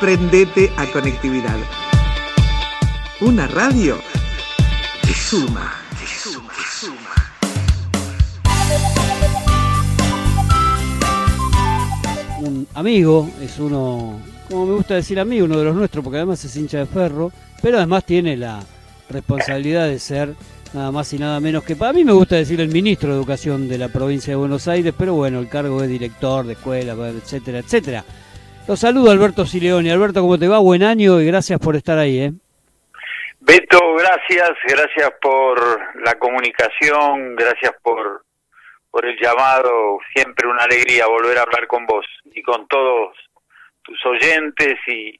Prendete a conectividad. Una radio que suma, que suma, que suma. Un amigo, es uno, como me gusta decir amigo, uno de los nuestros, porque además es hincha de ferro, pero además tiene la responsabilidad de ser nada más y nada menos que para mí me gusta decir el ministro de Educación de la provincia de Buenos Aires, pero bueno, el cargo es director de escuela, etcétera, etcétera. Los saludo Alberto Sileoni. Alberto, ¿cómo te va? Buen año y gracias por estar ahí. ¿eh? Beto, gracias, gracias por la comunicación, gracias por, por el llamado, siempre una alegría volver a hablar con vos y con todos tus oyentes y,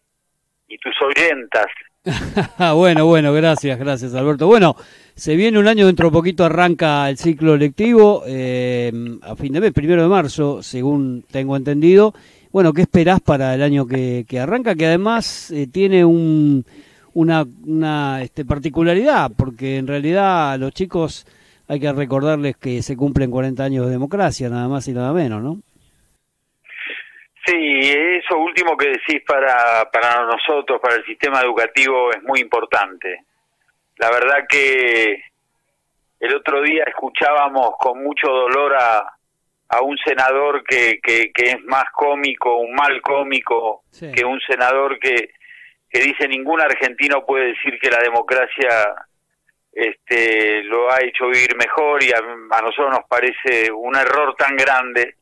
y tus oyentas. bueno, bueno, gracias, gracias Alberto. Bueno, se viene un año, dentro de poquito arranca el ciclo lectivo, eh, a fin de mes, primero de marzo, según tengo entendido. Bueno, ¿qué esperás para el año que, arranca? Que además eh, tiene un, una, una este, particularidad, porque en realidad los chicos hay que recordarles que se cumplen 40 años de democracia, nada más y nada menos, ¿no? Sí, eso último que decís para, para nosotros, para el sistema educativo, es muy importante. La verdad que el otro día escuchábamos con mucho dolor a, a un senador que, que, es más cómico, un mal cómico, que un senador que, que dice ningún argentino puede decir que la democracia este, lo ha hecho vivir mejor y a, a, nosotros nos parece un error tan grande.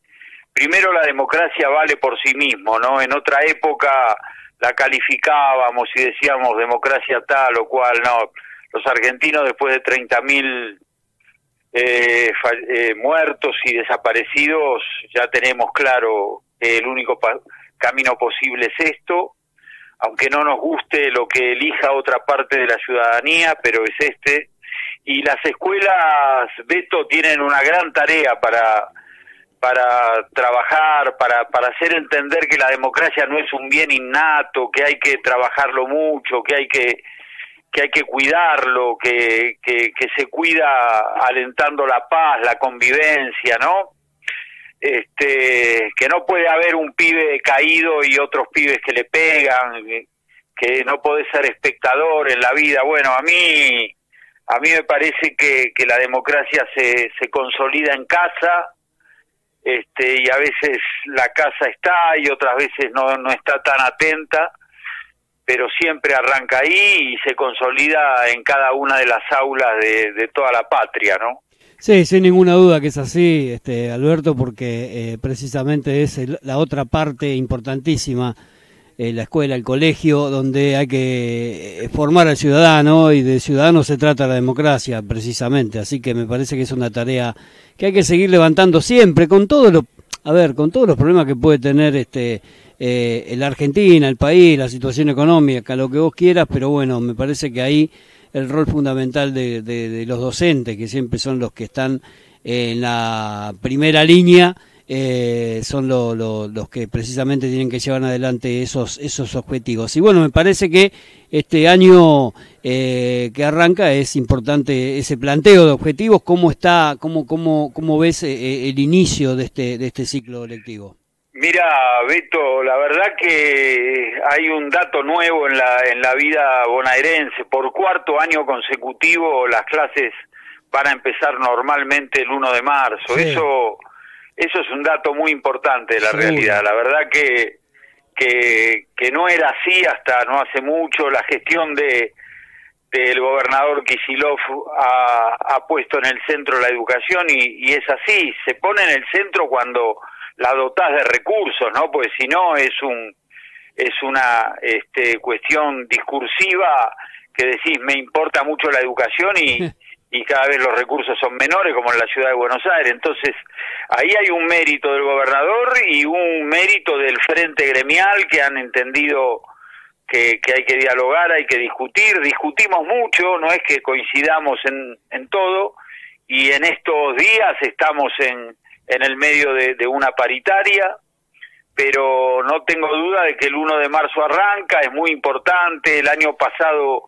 Primero la democracia vale por sí mismo, ¿no? En otra época la calificábamos y decíamos democracia tal o cual, no los argentinos después de 30.000 eh, eh, muertos y desaparecidos, ya tenemos claro que el único camino posible es esto, aunque no nos guste lo que elija otra parte de la ciudadanía, pero es este. Y las escuelas, Beto, tienen una gran tarea para para trabajar, para, para hacer entender que la democracia no es un bien innato, que hay que trabajarlo mucho, que hay que que hay que cuidarlo, que, que, se cuida alentando la paz, la convivencia, ¿no? Este, que no puede haber un pibe caído y otros pibes que le pegan, que no puede ser espectador en la vida. Bueno, a mí, a mí me parece que, que la democracia se, se consolida en casa, este, y a veces la casa está y otras veces no, no está tan atenta pero siempre arranca ahí y se consolida en cada una de las aulas de, toda la patria, ¿no? Sí, sin ninguna duda que es así, este, Alberto, porque eh, precisamente es la otra parte importantísima, eh, la escuela, el colegio, donde hay que eh, formar al ciudadano y de ciudadano se trata la democracia, precisamente. Así que me parece que es una tarea que hay que seguir levantando siempre, con todo lo, a ver, con todos los problemas que puede tener este eh, la Argentina, el país, la situación económica, lo que vos quieras, pero bueno, me parece que ahí el rol fundamental de, los docentes, que siempre son los que están en la primera línea, eh, son los que precisamente tienen que llevar adelante esos, esos objetivos. Y bueno, me parece que este año eh, que arranca es importante ese planteo de objetivos, cómo está, cómo, cómo, cómo ves eh, el inicio de este, de este ciclo lectivo. Mira, Beto, la verdad que hay un dato nuevo en la, en la vida bonaerense. Por cuarto año consecutivo las clases van a empezar normalmente el 1 de marzo. Eso, eso es un dato muy importante de la realidad. La verdad que, que, que no era así hasta no hace mucho. La gestión de del gobernador Kisilov ha, ha puesto en el centro la educación y, y es así. Se pone en el centro cuando la dotás de recursos, ¿no? Pues si no es un es una este, cuestión discursiva que decís me importa mucho la educación y, y cada vez los recursos son menores como en la ciudad de Buenos Aires. Entonces, ahí hay un mérito del gobernador y un mérito del frente gremial que han entendido que, que hay que dialogar, hay que discutir. Discutimos mucho, no es que coincidamos en, en todo y en estos días estamos en, en el medio de, una paritaria, pero no tengo duda de que el 1 de marzo arranca, es muy importante, el año pasado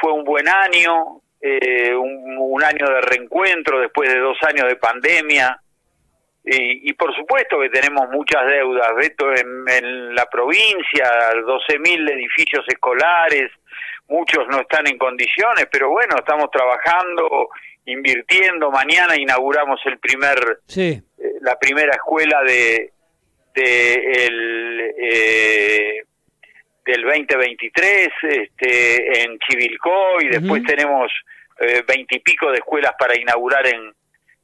fue un buen año, eh, un, año de reencuentro después de dos años de pandemia, y, por supuesto que tenemos muchas deudas, Beto, en, la provincia, 12.000 edificios escolares, muchos no están en condiciones, pero bueno, estamos trabajando, invirtiendo. Mañana inauguramos el primer, sí. Eh, la primera escuela de, de el, eh, del 2023 este, en Chivilcoy, después tenemos eh, veintipico de escuelas para inaugurar en,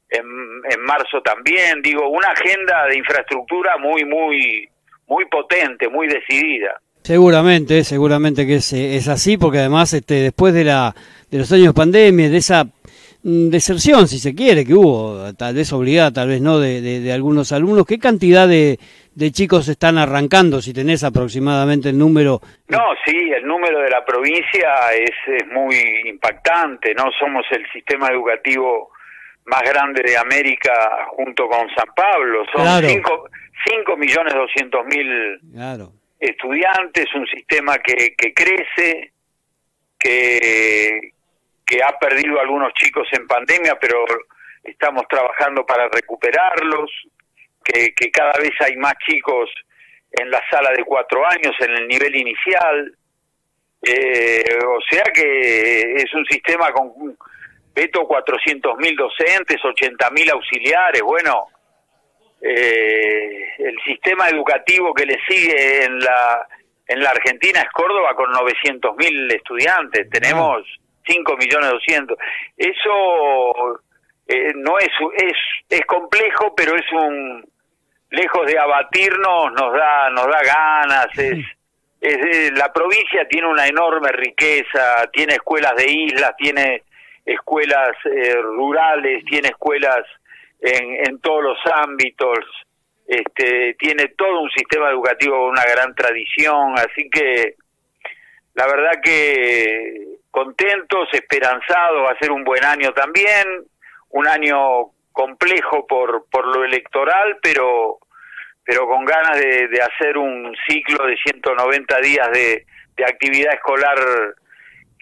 en, marzo también. Digo, una agenda de infraestructura muy, muy, muy potente, muy decidida. Seguramente, seguramente que es, es así, porque además este, después de, la, de los años de pandemia, de esa deserción, si se quiere, que hubo, tal vez obligada, tal vez no, de, de, algunos alumnos, ¿qué cantidad de, de chicos están arrancando, si tenés aproximadamente el número? No, sí, el número de la provincia es, es muy impactante, ¿no? Somos el sistema educativo más grande de América junto con San Pablo. Son 5 millones 200 mil estudiantes, un sistema que, que crece, que, que ha perdido algunos chicos en pandemia, pero estamos trabajando para recuperarlos, que, que cada vez hay más chicos en la sala de cuatro años, en el nivel inicial. Eh, o sea que es un sistema con Veto 400.000 docentes, 80.000 auxiliares, bueno, eh, el sistema educativo que le sigue en la en la Argentina es Córdoba con 900.000 estudiantes, tenemos 5 millones 200. Eso eh, no es, es es complejo, pero es un lejos de abatirnos nos da nos da ganas, es es, la provincia tiene una enorme riqueza, tiene escuelas de islas, tiene escuelas eh, rurales, tiene escuelas en, en todos los ámbitos, este, tiene todo un sistema educativo con una gran tradición, así que la verdad que contentos, esperanzados, va a ser un buen año también, un año complejo por, por lo electoral, pero pero con ganas de, hacer un ciclo de 190 días de, de actividad escolar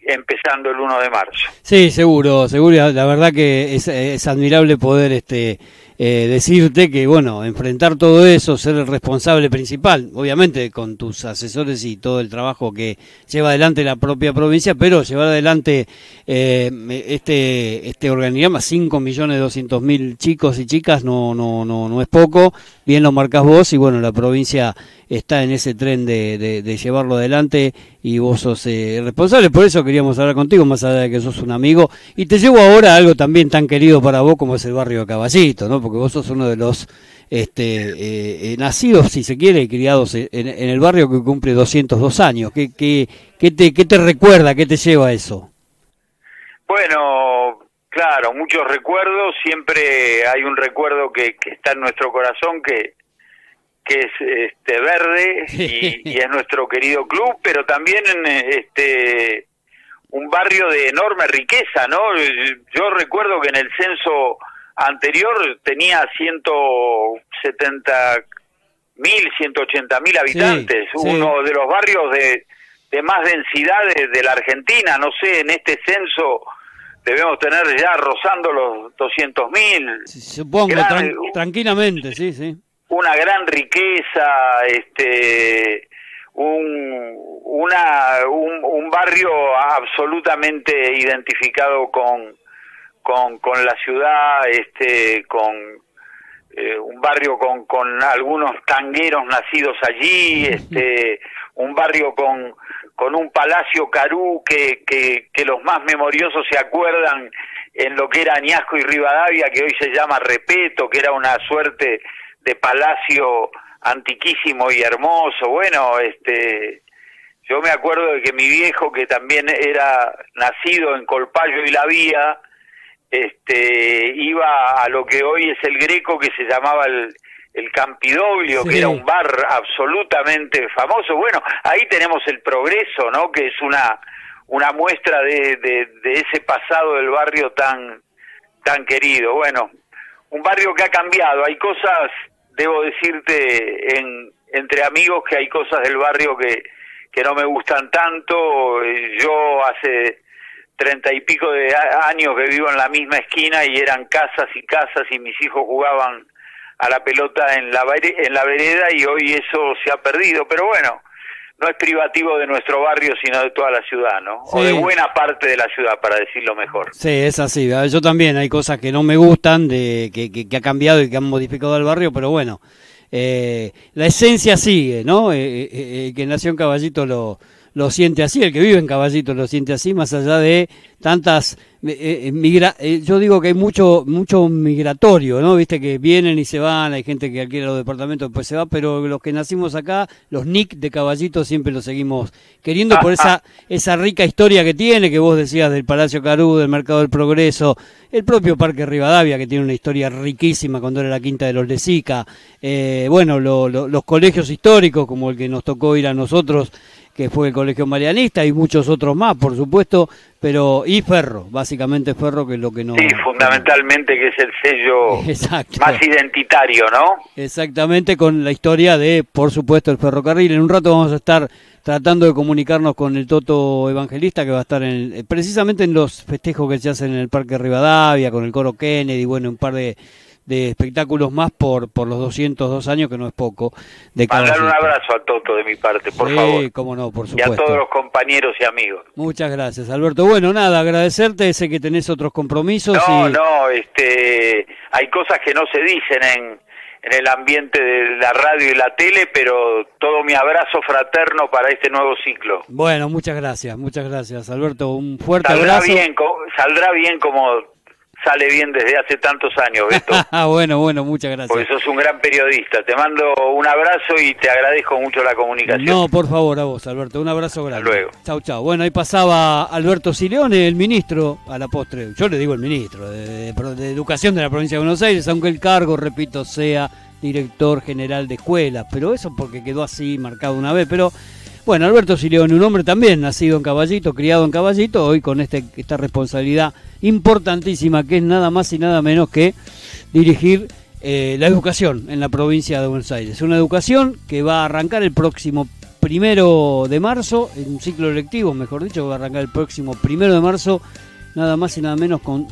empezando el 1 de marzo. Sí, seguro, seguro. La verdad que es, es admirable poder este, eh, decirte que, bueno, enfrentar todo eso, ser el responsable principal, obviamente con tus asesores y todo el trabajo que lleva adelante la propia provincia, pero llevar adelante eh, este este organigrama, 5 millones 200 mil chicos y chicas, no, no, no, no es poco, bien lo marcas vos y bueno, la provincia está en ese tren de, de, llevarlo adelante y vos sos eh, responsable, por eso queríamos hablar contigo, más allá de que sos un amigo, y te llevo ahora a algo también tan querido para vos como es el barrio de Caballito, ¿no? porque vos sos uno de los este, eh, eh, nacidos, si se quiere, y criados en, el barrio que cumple 202 años. ¿Qué, qué, qué, te, ¿Qué te recuerda, qué te lleva a eso? Bueno, claro, muchos recuerdos, siempre hay un recuerdo que, que está en nuestro corazón que, que es este verde y, y, es nuestro querido club, pero también este un barrio de enorme riqueza, ¿no? Yo recuerdo que en el censo anterior tenía 170 mil, 180 mil habitantes, uno de los barrios de, de más densidad de, la Argentina, no sé, en este censo debemos tener ya rozando los 200 mil. Supongo, tranquilamente, sí, sí. Una gran riqueza, este, un, una, un, un barrio absolutamente identificado con con, con la ciudad, este, con eh, un barrio con, con algunos tangueros nacidos allí, este, un barrio con, con un palacio carú que, que, que los más memoriosos se acuerdan en lo que era Añasco y Rivadavia, que hoy se llama Repeto, que era una suerte de palacio antiquísimo y hermoso. Bueno, este, yo me acuerdo de que mi viejo, que también era nacido en Colpayo y La Vía, este, iba a lo que hoy es el Greco, que se llamaba el, el Campidoglio, que era un bar absolutamente famoso. Bueno, ahí tenemos el progreso, ¿no? Que es una, una muestra de, de, ese pasado del barrio tan, tan querido. Bueno, un barrio que ha cambiado. Hay cosas, debo decirte, en, entre amigos, que hay cosas del barrio que, que no me gustan tanto. Yo hace treinta y pico de años que vivo en la misma esquina y eran casas y casas y mis hijos jugaban a la pelota en la, en la vereda y hoy eso se ha perdido. Pero bueno, no es privativo de nuestro barrio, sino de toda la ciudad, ¿no? O de buena parte de la ciudad, para decirlo mejor. Sí, es así. Yo también hay cosas que no me gustan, de que, que, ha cambiado y que han modificado el barrio, pero bueno, eh, la esencia sigue, ¿no? Eh, eh, eh, que nació en Caballito lo, lo siente así, el que vive en Caballito lo siente así, más allá de tantas eh, eh, eh, yo digo que hay mucho mucho migratorio, ¿no? Viste que vienen y se van, hay gente que alquila los departamentos después se va, pero los que nacimos acá, los Nick de Caballito siempre los seguimos queriendo por esa esa rica historia que tiene, que vos decías del Palacio Carú, del Mercado del Progreso, el propio Parque Rivadavia que tiene una historia riquísima cuando era la Quinta de los Lezica, eh, bueno, los colegios históricos como el que nos tocó ir a nosotros que fue el Colegio Marianista y muchos otros más, por supuesto, pero y Ferro, básicamente Ferro que es lo que no... Sí, fundamentalmente que es el sello más identitario, ¿no? Exactamente, con la historia de, por supuesto, el ferrocarril. En un rato vamos a estar tratando de comunicarnos con el Toto Evangelista que va a estar en, precisamente en los festejos que se hacen en el Parque Rivadavia, con el Coro Kennedy, bueno, un par de de espectáculos más por, por los 202 años, que no es poco. De Mandar un abrazo a Toto de mi parte, por sí, favor. cómo no, por supuesto. Y a todos los compañeros y amigos. Muchas gracias, Alberto. Bueno, nada, agradecerte, sé que tenés otros compromisos. No, no, este, hay cosas que no se dicen en, en el ambiente de la radio y la tele, pero todo mi abrazo fraterno para este nuevo ciclo. Bueno, muchas gracias, muchas gracias, Alberto. Un fuerte abrazo. Bien, saldrá bien como sale bien desde hace tantos años, Beto. Ah, bueno, bueno, muchas gracias. Porque sos un gran periodista. Te mando un abrazo y te agradezco mucho la comunicación. No, por favor, a vos, Alberto. Un abrazo grande. luego. Chau, chau. Bueno, ahí pasaba Alberto Sileone, el ministro, a la postre. Yo le digo el ministro de, Educación de la provincia de Buenos Aires, aunque el cargo, repito, sea director general de escuelas. Pero eso porque quedó así marcado una vez. Pero bueno, Alberto Sileone, un hombre también nacido en Caballito, criado en Caballito, hoy con este, esta responsabilidad importantísima que es nada más y nada menos que dirigir eh, la educación en la provincia de Buenos Aires. Una educación que va a arrancar el próximo primero de marzo, en un ciclo lectivo, mejor dicho, va a arrancar el próximo primero de marzo, nada más y nada menos con,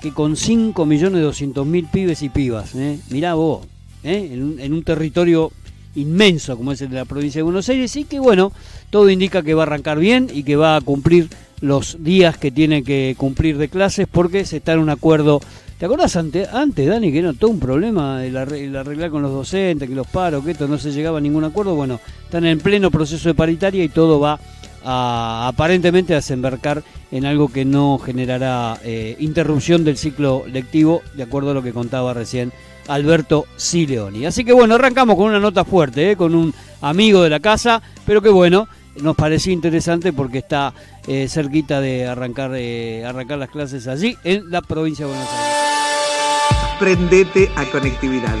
que con 5.200.000 pibes y pibas. ¿eh? Mirá vos, ¿eh? en, en un territorio inmenso como es el de la provincia de Buenos Aires y que bueno, todo indica que va a arrancar bien y que va a cumplir los días que tiene que cumplir de clases porque se está en un acuerdo. ¿Te acordás antes, antes Dani, que era todo un problema el, arreglar con los docentes, que los paros, que esto no se llegaba a ningún acuerdo? Bueno, están en pleno proceso de paritaria y todo va a, aparentemente a desembarcar en algo que no generará eh, interrupción del ciclo lectivo, de acuerdo a lo que contaba recién Alberto Sileoni. Así que bueno, arrancamos con una nota fuerte, ¿eh? con un amigo de la casa, pero que bueno, nos pareció interesante porque está eh, cerquita de arrancar, eh, arrancar las clases allí en la provincia de Buenos Aires. Prendete a conectividad.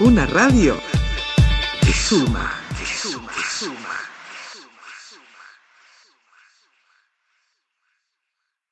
Una radio que suma.